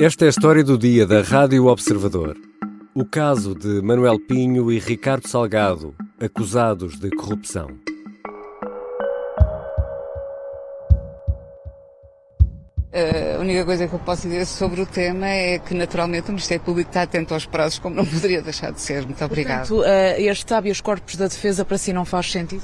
Esta é a história do dia da Rádio Observador. O caso de Manuel Pinho e Ricardo Salgado, acusados de corrupção. A única coisa que eu posso dizer sobre o tema é que, naturalmente, o Ministério Público está atento aos prazos, como não poderia deixar de ser. Muito obrigado. Portanto, uh, este habeas corpus da defesa para si não faz sentido?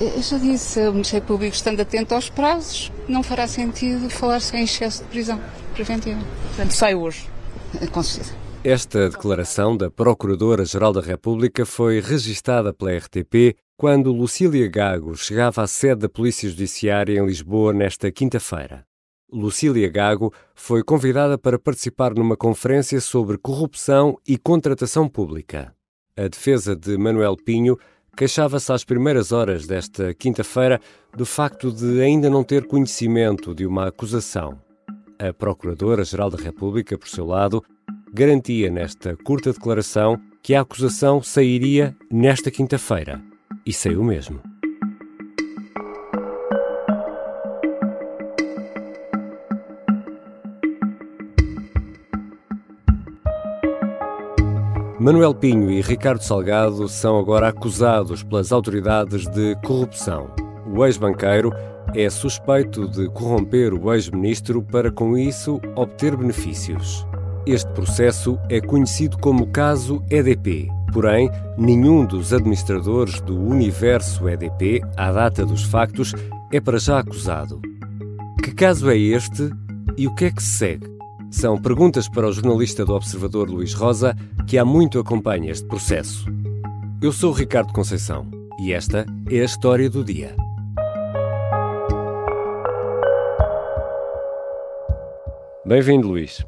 Eu já disse, o Ministério Público estando atento aos prazos, não fará sentido falar-se em excesso de prisão preventiva. Portanto, sai hoje? Com certeza. Esta declaração da Procuradora-Geral da República foi registada pela RTP quando Lucília Gago chegava à sede da Polícia Judiciária em Lisboa nesta quinta-feira. Lucília Gago foi convidada para participar numa conferência sobre corrupção e contratação pública. A defesa de Manuel Pinho queixava-se às primeiras horas desta quinta-feira do facto de ainda não ter conhecimento de uma acusação. A Procuradora-Geral da República, por seu lado, garantia nesta curta declaração que a acusação sairia nesta quinta-feira. E saiu mesmo. Manuel Pinho e Ricardo Salgado são agora acusados pelas autoridades de corrupção. O ex-banqueiro é suspeito de corromper o ex-ministro para, com isso, obter benefícios. Este processo é conhecido como caso EDP. Porém, nenhum dos administradores do universo EDP, à data dos factos, é para já acusado. Que caso é este e o que é que se segue? São perguntas para o jornalista do Observador Luís Rosa, que há muito acompanha este processo. Eu sou Ricardo Conceição e esta é a história do dia. Bem-vindo, Luís.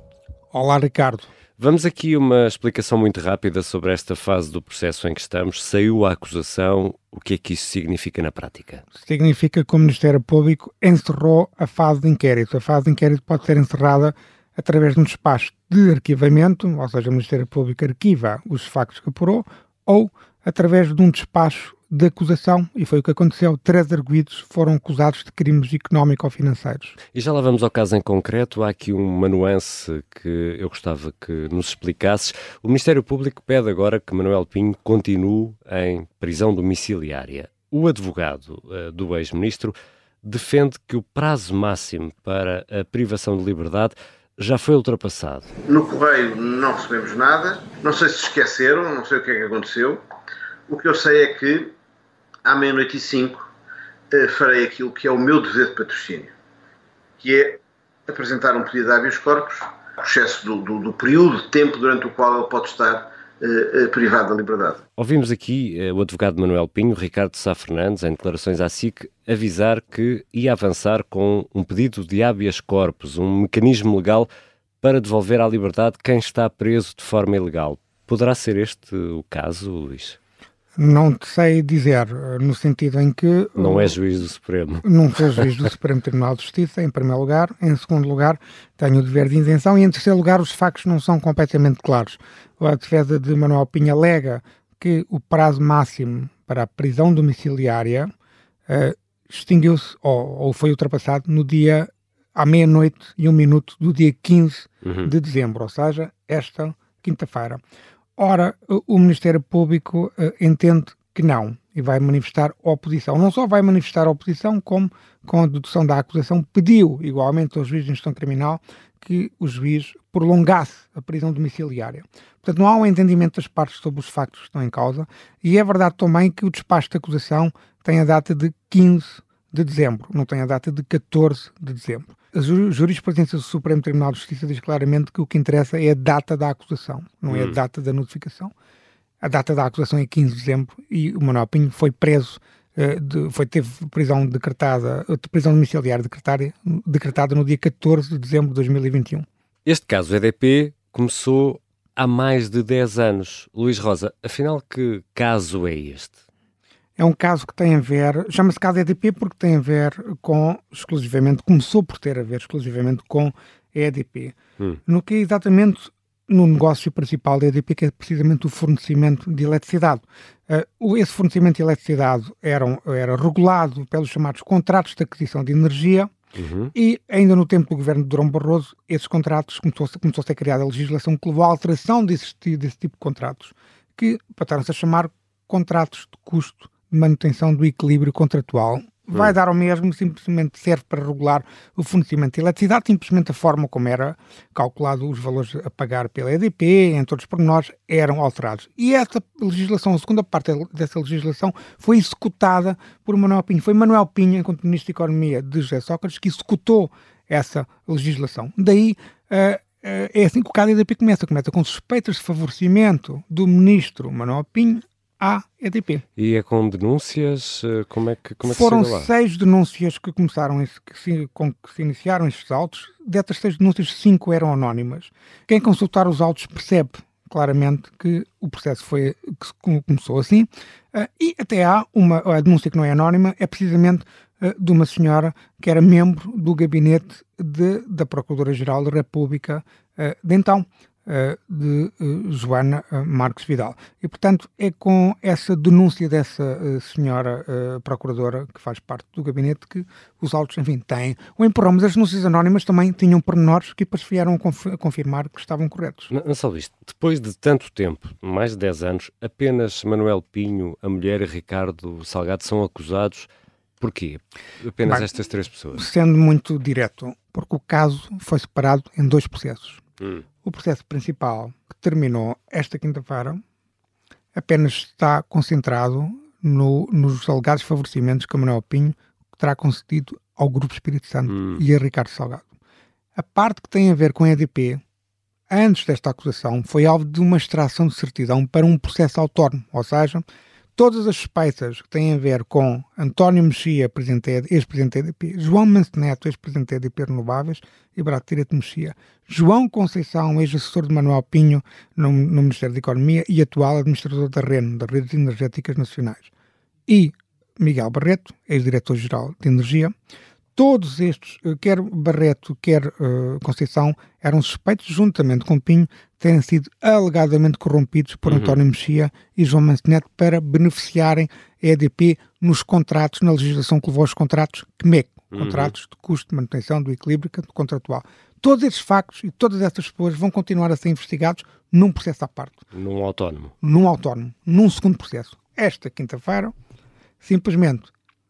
Olá, Ricardo. Vamos aqui uma explicação muito rápida sobre esta fase do processo em que estamos. Saiu a acusação, o que é que isso significa na prática? Significa que o Ministério Público encerrou a fase de inquérito. A fase de inquérito pode ser encerrada através de um despacho de arquivamento, ou seja, o Ministério Público arquiva os factos que apurou, ou através de um despacho de acusação, e foi o que aconteceu. Três arguídos foram acusados de crimes económico-financeiros. E já lá vamos ao caso em concreto. Há aqui uma nuance que eu gostava que nos explicasses. O Ministério Público pede agora que Manuel Pinho continue em prisão domiciliária. O advogado uh, do ex-ministro defende que o prazo máximo para a privação de liberdade já foi ultrapassado. No correio não recebemos nada, não sei se esqueceram, não sei o que é que aconteceu. O que eu sei é que, à meia-noite e cinco, eh, farei aquilo que é o meu dever de patrocínio, que é apresentar um pedido de habeas corpus, o excesso do, do, do período de tempo durante o qual ele pode estar Uh, privado da liberdade. Ouvimos aqui o advogado Manuel Pinho, Ricardo Sá Fernandes, em declarações à SIC, avisar que ia avançar com um pedido de habeas corpus, um mecanismo legal para devolver à liberdade quem está preso de forma ilegal. Poderá ser este o caso, Luís? Não te sei dizer, no sentido em que. Não é juiz do Supremo. Não sou juiz do Supremo Tribunal de Justiça, em primeiro lugar. Em segundo lugar, tenho o dever de isenção. E em terceiro lugar, os factos não são completamente claros. A defesa de Manuel Pinha alega que o prazo máximo para a prisão domiciliária uh, extinguiu-se ou, ou, foi ultrapassado no dia à meia-noite e um minuto do dia 15 uhum. de dezembro, ou seja, esta quinta-feira. Ora, o Ministério Público uh, entende que não e vai manifestar oposição. Não só vai manifestar oposição, como, com a dedução da acusação, pediu igualmente ao juiz de instrução criminal que o juiz prolongasse a prisão domiciliária. Portanto, não há um entendimento das partes sobre os factos que estão em causa e é verdade também que o despacho de acusação tem a data de 15 de dezembro, não tem a data de 14 de dezembro. A jurisprudência do Supremo Tribunal de Justiça diz claramente que o que interessa é a data da acusação, não hum. é a hum. data da notificação. A data da acusação é 15 de dezembro e o Manuel Pinho foi preso, uh, de, foi, teve prisão decretada, uh, prisão domiciliar decretada, decretada no dia 14 de dezembro de 2021. Este caso EDP começou há mais de 10 anos. Luís Rosa, afinal, que caso é este? É um caso que tem a ver, chama-se caso EDP porque tem a ver com, exclusivamente, começou por ter a ver exclusivamente com a EDP. Hum. No que é exatamente no negócio principal da EDP, que é precisamente o fornecimento de eletricidade. Uh, esse fornecimento de eletricidade era, era regulado pelos chamados contratos de aquisição de energia, Uhum. E ainda no tempo do governo de Durão Barroso, esses contratos começou, começou a ser criada a legislação que levou à alteração desse, desse tipo de contratos, que passaram-se a chamar contratos de custo manutenção do equilíbrio contratual vai dar ao mesmo, simplesmente serve para regular o fornecimento de eletricidade, simplesmente a forma como era calculado os valores a pagar pela EDP, entre outros pormenores, eram alterados. E essa legislação, a segunda parte dessa legislação, foi executada por Manuel Pinho. Foi Manuel Pinho, enquanto Ministro da Economia de José Sócrates, que executou essa legislação. Daí, uh, é assim que o caso da EDP começa. Começa com suspeitas de favorecimento do Ministro Manuel Pinho à EDP. E é com denúncias? Eh, como é que, como é que Foram lá? seis denúncias que começaram, que se, com que se iniciaram estes autos. Dessas seis denúncias, cinco eram anónimas. Quem consultar os autos percebe claramente que o processo foi que começou assim. Uh, e até há uma a denúncia que não é anónima, é precisamente uh, de uma senhora que era membro do gabinete de, da Procuradora-Geral da República de então. Eh, de uh, Joana uh, Marques Vidal. E, portanto, é com essa denúncia dessa senhora procuradora que faz parte do gabinete que os autos, enfim, têm o empurrão. Mas as denúncias anónimas também tinham pormenores que depois vieram a confirmar que estavam corretos. Não, só isto. Depois de tanto tempo, mais de 10 anos, apenas Manuel Pinho, a mulher e Ricardo Salgado são acusados. Porquê? Apenas Bem, estas três pessoas? Sendo muito direto, porque o caso foi separado em dois processos. Hum. O processo principal, que terminou esta quinta-feira, apenas está concentrado no, nos alegados favorecimentos que a Manuel Pinho terá concedido ao Grupo Espírito Santo hum. e a Ricardo Salgado. A parte que tem a ver com a EDP, antes desta acusação, foi alvo de uma extração de certidão para um processo autónomo, ou seja, todas as suspeitas que têm a ver com António Mexia, ex-presidente da EDP, João Manceneto, ex-presidente da EDP Renováveis, e Bratirete Mexia, João Conceição, ex-assessor de Manuel Pinho no, no, Ministério da Economia e atual administrador da REN, das Redes Energéticas Nacionais, e Miguel Barreto, ex-diretor-geral de Energia, todos estes, eh, quer Barreto, quer uh, Conceição, eram suspeitos, juntamente com Pinho, terem sido alegadamente corrompidos por uhum. António Mexia e João Manceneto para beneficiarem a EDP nos contratos, na legislação que levou aos contratos CMEC, uhum. contratos de custo de manutenção do equilíbrio contratual. Todos esses factos e todas essas pessoas vão continuar a ser investigados num processo à parte. Num autónomo. Num autónomo, num segundo processo. Esta quinta-feira, simplesmente,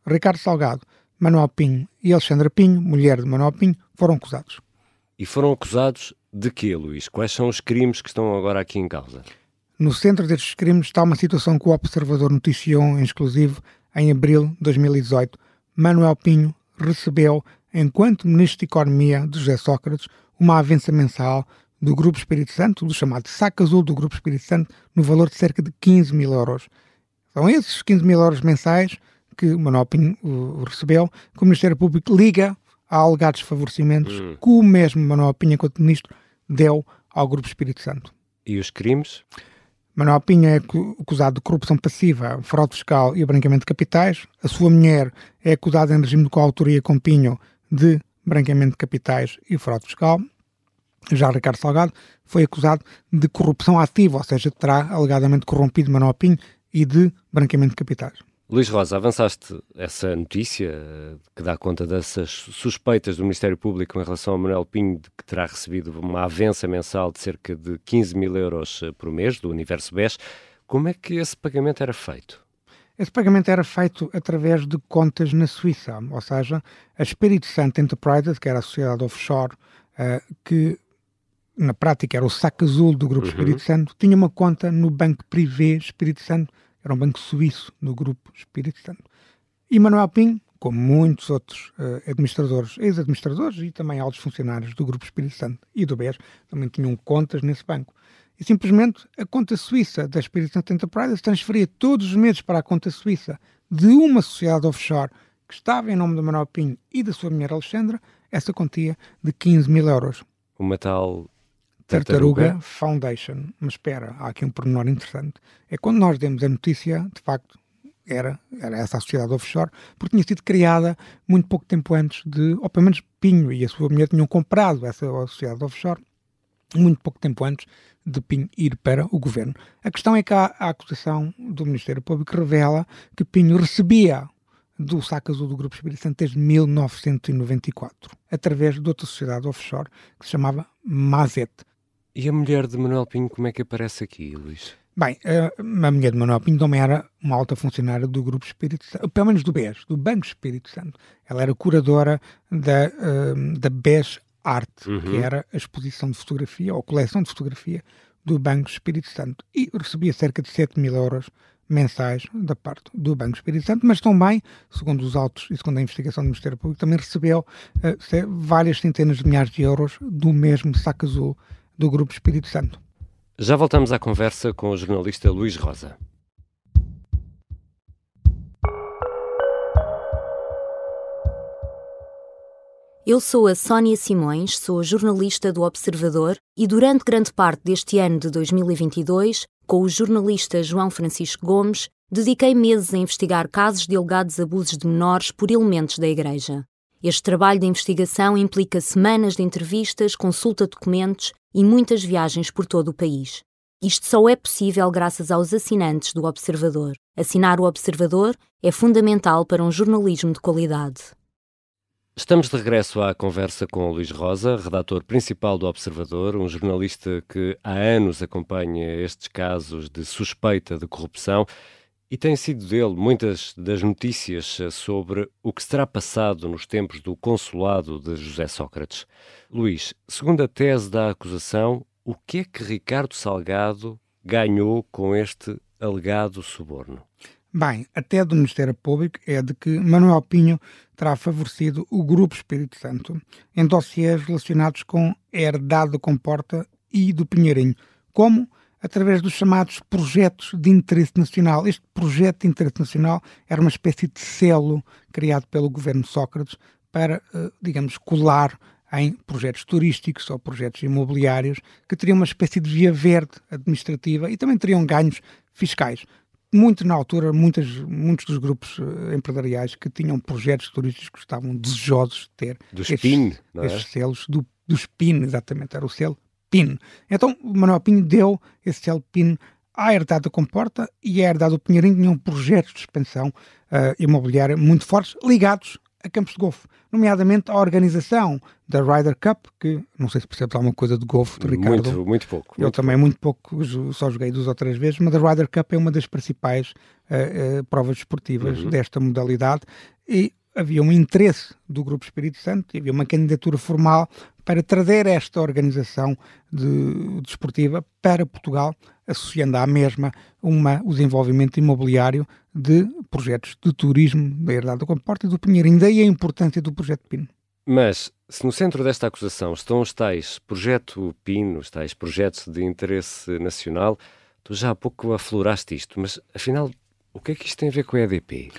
Ricardo Salgado Manuel Pinho e Alexandra Pinho, mulher de Manuel Pinho, foram acusados. E foram acusados de quê, Luís? Quais são os crimes que estão agora aqui em causa? No centro destes crimes está uma situação que o Observador noticiou em exclusivo em abril de 2018. Manuel Pinho recebeu, enquanto Ministro de Economia de José Sócrates, uma avença mensal do Grupo Espírito Santo, do chamado saco azul do Grupo Espírito Santo, no valor de cerca de 15 mil euros. São esses 15 mil euros mensais que o uh, recebeu, que o Ministério Público liga a alegados favorecimentos hum. que o mesmo Manuel Pinho, enquanto Ministro, deu ao Grupo Espírito Santo. E os crimes? Manuel Pinho é acusado de corrupção passiva, fraude fiscal e branqueamento de capitais. A sua mulher é acusada em regime de coautoria com Pinho de branqueamento de capitais e fraude fiscal. Já Ricardo Salgado foi acusado de corrupção ativa, ou seja, terá alegadamente corrompido Manuel Pinho e de branqueamento de capitais. Luís Rosa, avançaste essa notícia que dá conta dessas suspeitas do Ministério Público em relação a Manuel Pinho, de que terá recebido uma avença mensal de cerca de 15 mil euros eh, por mês do Universo BES. Como é que esse pagamento era feito? Esse pagamento era feito através de contas na Suíça, ou seja, a Espírito Santo Enterprises, que era a sociedade offshore, uh, que na prática era o saco azul do Grupo uhum. Espírito Santo, tinha uma conta no Banco Privé Espírito Santo, era um banco suíço no grupo Espírito Santo. E Manuel Pinho, como muitos outros uh, administradores, ex-administradores e também altos funcionários do grupo Espírito Santo e do BES, também tinham contas nesse banco. E simplesmente a conta suíça da Espírito Santo Enterprises transferia todos os meses para a conta suíça de uma sociedade offshore que estava em nome de Manuel Pinho e da sua mulher Alexandra, essa quantia de 15 mil euros. Uma tal Tartaruga Foundation. Mas espera, há aqui um pormenor interessante. É quando nós demos a notícia, de facto, era, era essa a sociedade offshore, porque tinha sido criada muito pouco tempo antes de, ou pelo menos Pinho e a sua mulher tinham comprado essa sociedade offshore muito pouco tempo antes de Pinho ir para o governo. A questão é que a, a acusação do Ministério Público revela que Pinho recebia do saco azul do Grupo Espírito Santo desde 1994, através de outra sociedade offshore que se chamava Mazet. E a mulher de Manuel Pinho, como é que aparece aqui, Luís? Bem, a mulher de Manuel Pinho também era uma alta funcionária do Grupo Espírito Santo, pelo menos do BES, do Banco Espírito Santo. Ela era curadora da, uh, da BES Art, uhum. que era a exposição de fotografia ou coleção de fotografia do Banco Espírito Santo. E recebia cerca de 7 mil euros mensais da parte do Banco Espírito Santo, mas também, segundo os autos e segundo a investigação do Ministério Público, também recebeu uh, várias centenas de milhares de euros do mesmo saco azul do Grupo Espírito Santo. Já voltamos à conversa com o jornalista Luís Rosa. Eu sou a Sónia Simões, sou jornalista do Observador e durante grande parte deste ano de 2022, com o jornalista João Francisco Gomes, dediquei meses a investigar casos de alegados abusos de menores por elementos da Igreja. Este trabalho de investigação implica semanas de entrevistas, consulta de documentos e muitas viagens por todo o país. Isto só é possível graças aos assinantes do Observador. Assinar o Observador é fundamental para um jornalismo de qualidade. Estamos de regresso à conversa com o Luís Rosa, redator principal do Observador, um jornalista que há anos acompanha estes casos de suspeita de corrupção e tem sido dele muitas das notícias sobre o que será passado nos tempos do consulado de José Sócrates. Luís, segundo a tese da acusação, o que é que Ricardo Salgado ganhou com este alegado suborno? Bem, até do Ministério Público é de que Manuel Pinho terá favorecido o Grupo Espírito Santo em dossiês relacionados com a herdade do Comporta e do Pinheirinho, como através dos chamados projetos de interesse nacional. Este projeto de interesse nacional era uma espécie de selo criado pelo governo Sócrates para, eh, digamos, colar em projetos turísticos ou projetos imobiliários que teriam uma espécie de via verde administrativa e também teriam ganhos fiscais muito na altura, muitas, muitos dos grupos uh, empresariais que tinham projetos turísticos estavam desejosos de ter do estes, SPIN, é? selos do, do SPIN, exatamente, era o selo PIN. Então, o Manuel Pinho deu esse selo PIN à herdade da Comporta e à herdade do Pinheirinho tinham projetos de expansão uh, imobiliária muito fortes, ligados a campos de golfe, nomeadamente a organização da Ryder Cup, que não sei se percebes alguma coisa de golfe, de Ricardo. Muito, muito pouco. Eu muito também, pouco. muito pouco, só joguei duas ou três vezes, mas a Ryder Cup é uma das principais uh, uh, provas desportivas uhum. desta modalidade e havia um interesse do Grupo Espírito Santo, havia uma candidatura formal para trazer esta organização de, desportiva para Portugal, associando à mesma uma, o desenvolvimento imobiliário de projetos de turismo da Herdade do Comporta e do Pinheirinho. Daí a importância do projeto PIN. Mas, se no centro desta acusação estão os tais projeto PIN, os tais projetos de interesse nacional, tu já há pouco afloraste isto, mas afinal, o que é que isto tem a ver com a EDP?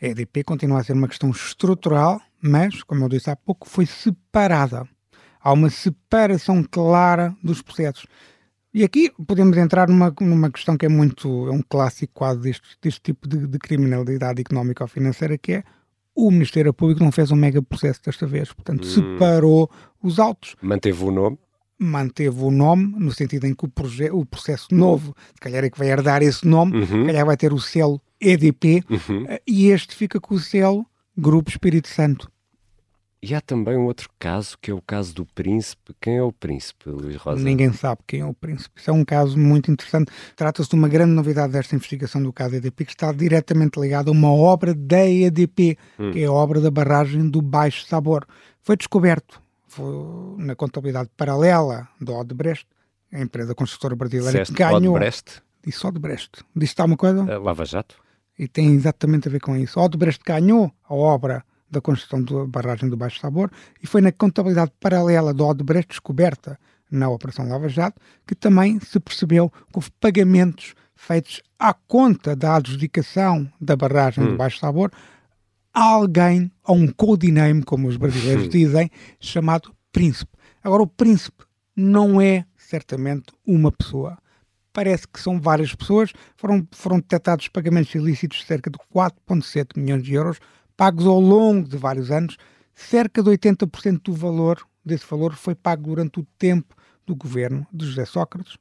A EDP continua a ser uma questão estrutural, mas, como eu disse há pouco, foi separada. Há uma separação clara dos processos. E aqui podemos entrar numa, numa questão que é muito, é um clássico quase deste, deste tipo de, de criminalidade económica ou financeira, que é o Ministério Público não fez um mega processo desta vez, portanto hum. separou os autos. Manteve o nome? Manteve o nome, no sentido em que o, o processo novo, se calhar é que vai herdar esse nome, uhum. se calhar vai ter o selo EDP, uhum. Eh, e este fica com o selo Grupo Espírito Santo. E há também um outro caso, que é o caso do príncipe. Quem é o príncipe, Luís Rosa? Ninguém sabe quem é o príncipe. Isso é um caso muito interessante. Trata-se de uma grande novidade desta investigação do caso EDP, que está diretamente ligada a uma obra da EDP, hum. que é a obra da barragem do Baixo Sabor. Foi descoberto na contabilidade paralela do Odebrecht, a empresa construtora brasileira Disseste que ganhou... Odebrecht? Disse Odebrecht. Disse alguma coisa? Uh, Lava Jato e tem exatamente a ver com isso. Odebrecht ganhou a obra da construção da barragem do Baixo Sabor e foi na contabilidade paralela do Odebrecht descoberta na Operação Lava Jato que também se percebeu que houve pagamentos feitos à conta da adjudicação da barragem hum. do Baixo Sabor alguém, a um codename, como os brasileiros hum. dizem, chamado Príncipe. Agora, o Príncipe não é certamente uma pessoa parece que são várias pessoas, foram, foram detectados pagamentos ilícitos de cerca de 4,7 milhões de euros, pagos ao longo de vários anos, cerca de 80% do valor desse valor foi pago durante o tempo do governo de José Sócrates.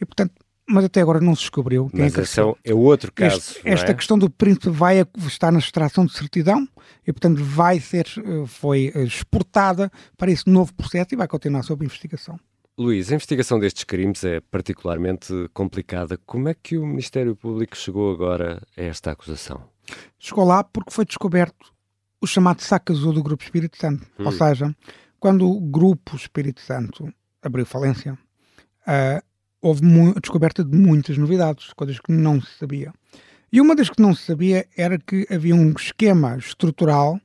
E, portanto, mas até agora não se descobriu quem mas é que esse é outro caso. Este, esta é? questão do príncipe vai estar na extração de certidão e, portanto, vai ser, eh, foi eh, exportada para esse novo processo e vai continuar sob investigação. Luís, a investigação destes crimes é particularmente complicada. Como é que o Ministério Público chegou agora a esta acusação? Chegou lá porque foi descoberto o chamado saco azul do Grupo Espírito Santo. Hum. Ou seja, quando o Grupo Espírito Santo abriu falência, uh, houve a descoberta de muitas novidades, coisas que não se sabia. E uma das que não se sabia era que havia um esquema estrutural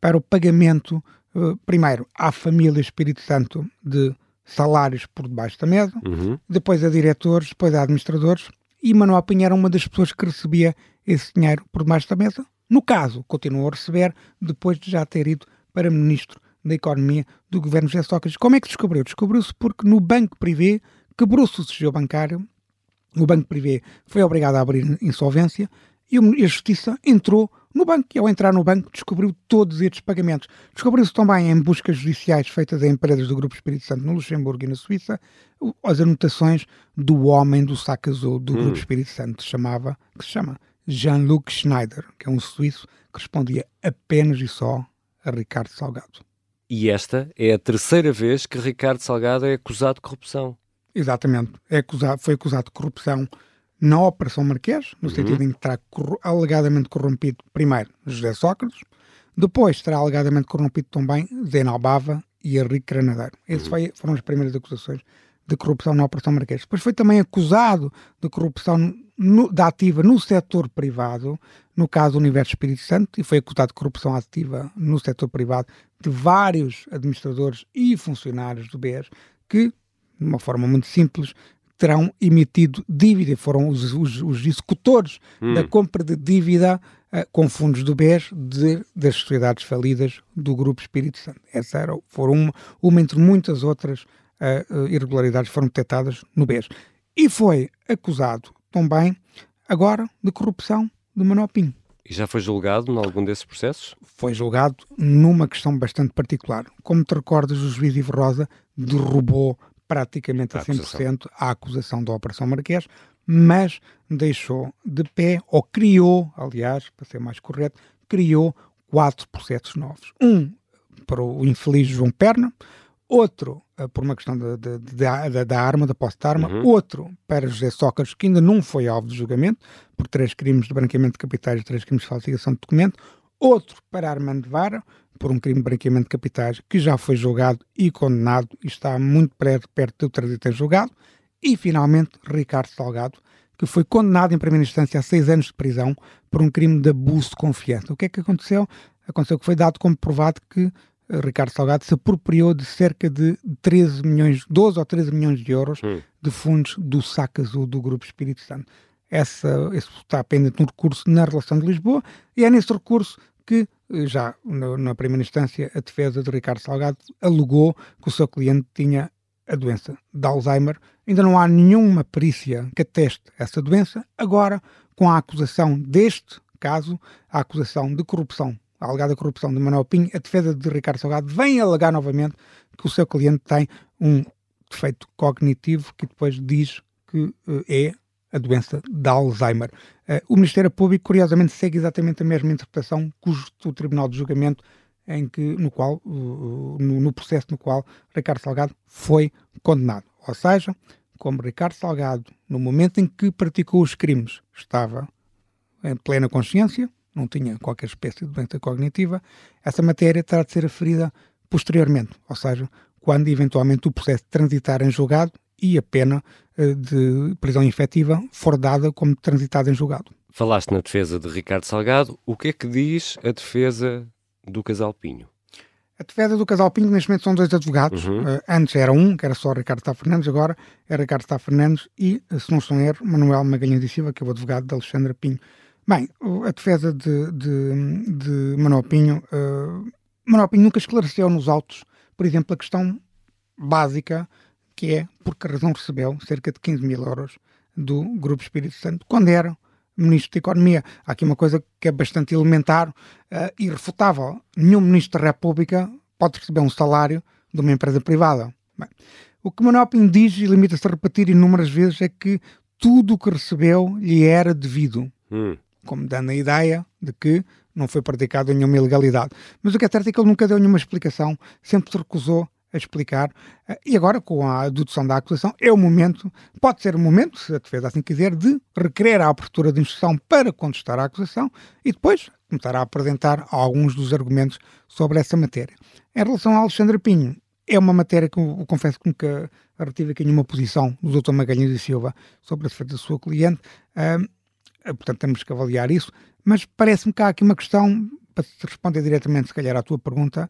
para o pagamento, uh, primeiro, à família Espírito Santo de salários por debaixo da mesa, uhum. depois a diretores, depois a administradores, e Manuel Pinheiro era uma das pessoas que recebia esse dinheiro por debaixo da mesa. No caso, continuou a receber depois de já ter ido para ministro da Economia do governo José Sócrates. Como é que descobriu? Descobriu-se porque no banco privê quebrou-se o sigilo bancário, o banco privê foi obrigado a abrir insolvência e a Justiça entrou no banco e ao entrar no banco descobriu todos estes pagamentos. Descobriu-se também em buscas judiciais feitas em empresas do Grupo Espírito Santo no Luxemburgo e na Suíça as anotações do homem do saco azul do hum. Grupo Espírito Santo, chamava, que se chama Jean-Luc Schneider, que é um suíço que respondia apenas e só a Ricardo Salgado. E esta é a terceira vez que Ricardo Salgado é acusado de corrupção. Exatamente. É acusado, foi acusado de corrupção na Operação Marquês, no uhum. sentido em que terá alegadamente corrompido primeiro José Sócrates, depois terá alegadamente corrompido também Zé Albava e Henrique Granadeiro. Essas uhum. foram as primeiras acusações de corrupção na Operação Marquês. Depois foi também acusado de corrupção no, da ativa no setor privado, no caso do Universo Espírito Santo, e foi acusado de corrupção ativa no setor privado de vários administradores e funcionários do BES que de uma forma muito simples, terão emitido dívida, foram os, os, os executores hum. da compra de dívida uh, com fundos do BES de, das sociedades falidas do Grupo Espírito Santo. Essa era, foram uma, uma entre muitas outras uh, irregularidades foram detectadas no BES. E foi acusado também, agora, de corrupção de Pinho. E já foi julgado em algum desses processos? Foi julgado numa questão bastante particular. Como te recordas, o juiz Ivo Rosa derrubou praticamente a, a 100% a acusação da Operação Marquês, mas deixou de pé, ou criou, aliás, para ser mais correto, criou quatro processos novos. Um para o infeliz João Perna, outro uh, por uma questão de, de, de, da arma, da posse de arma, uhum. outro para José Sócrates, que ainda não foi alvo de julgamento, por três crimes de branqueamento de capitais e três crimes de falsificação de documento, outro para Armando Vara, por um crime de branqueamento de capitais que já foi julgado e condenado e está muito perto, do trânsito julgado. E, finalmente, Ricardo Salgado, que foi condenado em primeira instância a seis anos de prisão por um crime de abuso de confiança. O que é que aconteceu? Aconteceu que foi dado como provado que eh, Ricardo Salgado se apropriou de cerca de 13 milhões, 12 ou 13 milhões de euros hum. de fundos do saco azul do Grupo Espírito Santo. Essa, esse está pendente no recurso na relação de Lisboa e é nesse recurso que já no, na primeira instância a defesa de Ricardo Salgado alegou que o seu cliente tinha a doença de Alzheimer. Ainda não há nenhuma perícia que ateste essa doença. Agora, com a acusação deste caso, a acusação de corrupção, a alegada corrupção de Manuel Pinho, a defesa de Ricardo Salgado vem alegar novamente que o seu cliente tem um defeito cognitivo que depois diz que uh, é a doença de Alzheimer. Uh, o Ministério Público, curiosamente, segue exatamente a mesma interpretação que o Tribunal de Julgamento, em que, no, qual, no, processo no qual Ricardo Salgado foi condenado. Ou seja, como Ricardo Salgado, no momento em que praticou os crimes, estava em plena consciência, não tinha qualquer espécie de doença cognitiva, essa matéria terá de ser aferida posteriormente, ou seja, quando eventualmente o processo transitar em julgado e a pena eh, de prisão efetiva for dada como transitada em julgado. Falaste na defesa de Ricardo Salgado. O que é que diz a defesa do Casal Pinho? A defesa do Casal Pinho, neste momento, são dois advogados. Uhum. Uh, antes era um, que era só Ricardo Sá Fernandes, agora é Ricardo Sá Fernandes e, se não estou em erro, Manuel Magalhães e Silva, que é o advogado de Alexandra Pinho. Bem, a defesa de, de, de Manuel Pinho, uh, Manuel Pinho nunca esclareceu nos autos, por exemplo, a questão básica que é porque a razão recebeu cerca de 15 mil euros do Grupo Espírito Santo quando era Ministro da Economia. Há aqui uma coisa que é bastante elementar uh, e irrefutável. Nenhum Ministro da República pode receber um salário de uma empresa privada. Bem, o que Manuel Pinho diz e limita-se a repetir inúmeras vezes é que tudo o que recebeu lhe era devido. Hum. Como dando a ideia de que não foi praticada nenhuma ilegalidade. Mas o que é certo é que ele nunca deu nenhuma explicação, sempre se recusou a explicar. Eh, e agora, com a dedução da acusação, é o momento, pode ser o momento, se a defesa assim quiser, de requerer a abertura de instrução para contestar a acusação e depois começar a apresentar alguns dos argumentos sobre essa matéria. Em relação a Alexandre Pinho, é uma matéria que eu, confesso que nunca retive aqui nenhuma posição do Dr. Magalhães e Silva sobre a defesa da sua cliente, uh, portanto temos que avaliar isso, mas parece-me que há aqui uma questão, para responder diretamente se calhar à tua pergunta,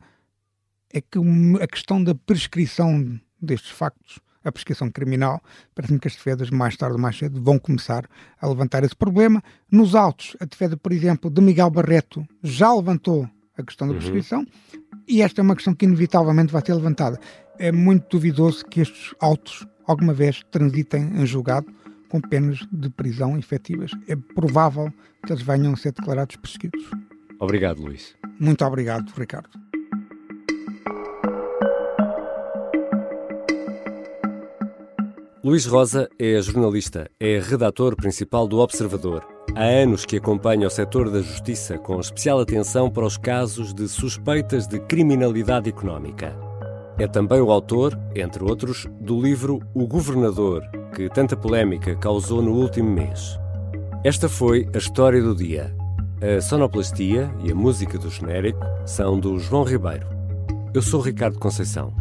é que a questão da prescrição destes factos, a prescrição criminal, parece-me que as defesas, mais tarde ou mais cedo, vão começar a levantar esse problema. Nos autos, a defesa, por exemplo, de Miguel Barreto já levantou a questão da uhum. prescrição uhum. e esta é uma questão que inevitavelmente vai ser levantada. É muito duvidoso que estes autos alguma vez transitem em julgado com penas de prisão efetivas. É provável que eles venham a ser declarados prescritos. Obrigado, Luís. Muito obrigado, Ricardo. Luís Rosa é jornalista, é redator principal do Observador. Há anos que acompanha o setor da justiça com especial atenção para os casos de suspeitas de criminalidade económica. É também o autor, entre outros, do livro O Governador, que tanta polémica causou no último mês. Esta foi a história do dia. A sonoplastia e a música do genérico são do João Ribeiro. Eu sou Ricardo Conceição.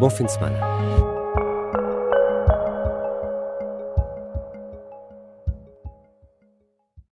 Bom fim de semana.